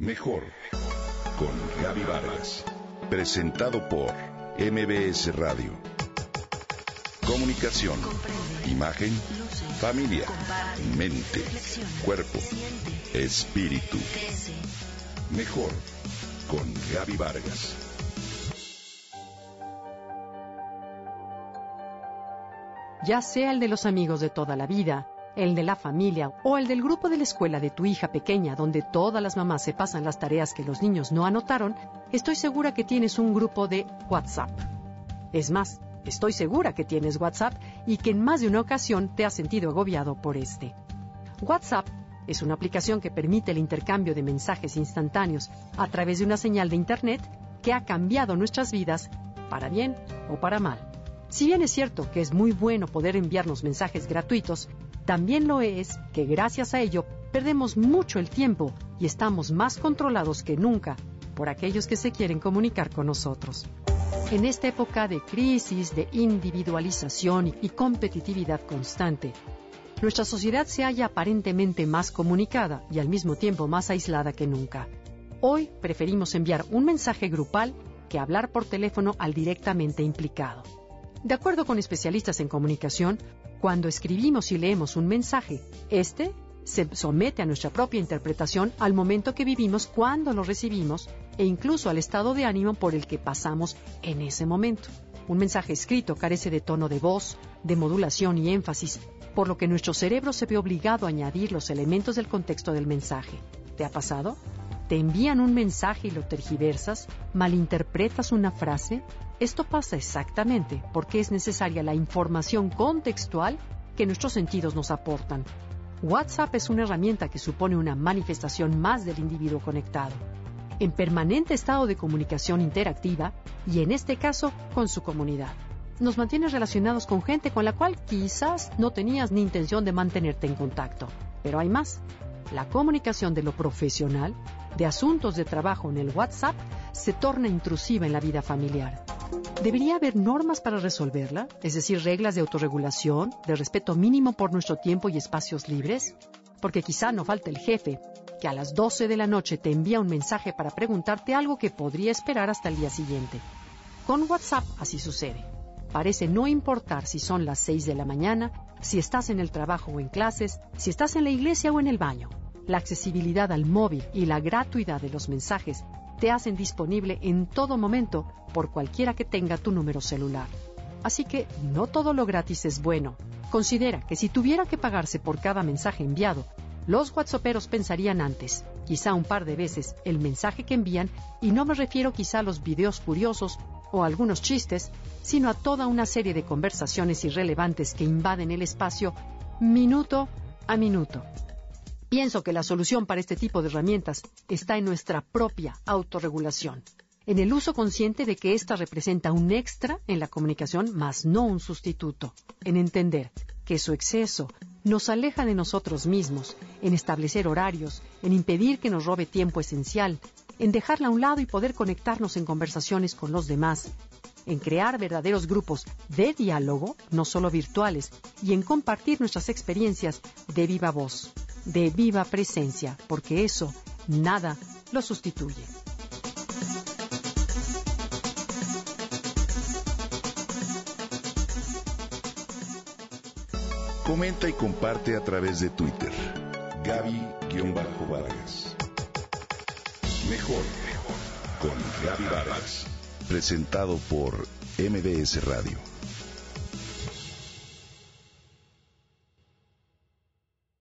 Mejor con Gaby Vargas. Presentado por MBS Radio. Comunicación, imagen, familia, mente, cuerpo, espíritu. Mejor con Gaby Vargas. Ya sea el de los amigos de toda la vida, el de la familia o el del grupo de la escuela de tu hija pequeña donde todas las mamás se pasan las tareas que los niños no anotaron, estoy segura que tienes un grupo de WhatsApp. Es más, estoy segura que tienes WhatsApp y que en más de una ocasión te has sentido agobiado por este. WhatsApp es una aplicación que permite el intercambio de mensajes instantáneos a través de una señal de Internet que ha cambiado nuestras vidas para bien o para mal. Si bien es cierto que es muy bueno poder enviarnos mensajes gratuitos, también lo es que gracias a ello perdemos mucho el tiempo y estamos más controlados que nunca por aquellos que se quieren comunicar con nosotros. En esta época de crisis, de individualización y competitividad constante, nuestra sociedad se halla aparentemente más comunicada y al mismo tiempo más aislada que nunca. Hoy preferimos enviar un mensaje grupal que hablar por teléfono al directamente implicado. De acuerdo con especialistas en comunicación, cuando escribimos y leemos un mensaje, este se somete a nuestra propia interpretación al momento que vivimos cuando lo recibimos e incluso al estado de ánimo por el que pasamos en ese momento. Un mensaje escrito carece de tono de voz, de modulación y énfasis, por lo que nuestro cerebro se ve obligado a añadir los elementos del contexto del mensaje. ¿Te ha pasado? ¿Te envían un mensaje y lo tergiversas? ¿Malinterpretas una frase? Esto pasa exactamente porque es necesaria la información contextual que nuestros sentidos nos aportan. WhatsApp es una herramienta que supone una manifestación más del individuo conectado, en permanente estado de comunicación interactiva y en este caso con su comunidad. Nos mantiene relacionados con gente con la cual quizás no tenías ni intención de mantenerte en contacto. Pero hay más. La comunicación de lo profesional, de asuntos de trabajo en el WhatsApp, se torna intrusiva en la vida familiar. ¿Debería haber normas para resolverla? Es decir, reglas de autorregulación, de respeto mínimo por nuestro tiempo y espacios libres? Porque quizá no falta el jefe, que a las 12 de la noche te envía un mensaje para preguntarte algo que podría esperar hasta el día siguiente. Con WhatsApp así sucede. Parece no importar si son las 6 de la mañana, si estás en el trabajo o en clases, si estás en la iglesia o en el baño. La accesibilidad al móvil y la gratuidad de los mensajes te hacen disponible en todo momento por cualquiera que tenga tu número celular. Así que no todo lo gratis es bueno. Considera que si tuviera que pagarse por cada mensaje enviado, los WhatsApperos pensarían antes, quizá un par de veces, el mensaje que envían, y no me refiero quizá a los videos curiosos o algunos chistes, sino a toda una serie de conversaciones irrelevantes que invaden el espacio minuto a minuto. Pienso que la solución para este tipo de herramientas está en nuestra propia autorregulación, en el uso consciente de que ésta representa un extra en la comunicación, más no un sustituto, en entender que su exceso nos aleja de nosotros mismos, en establecer horarios, en impedir que nos robe tiempo esencial, en dejarla a un lado y poder conectarnos en conversaciones con los demás, en crear verdaderos grupos de diálogo, no solo virtuales, y en compartir nuestras experiencias de viva voz de viva presencia, porque eso nada lo sustituye. Comenta y comparte a través de Twitter. Gaby-Vargas. Mejor con Gaby Vargas. Presentado por MBS Radio.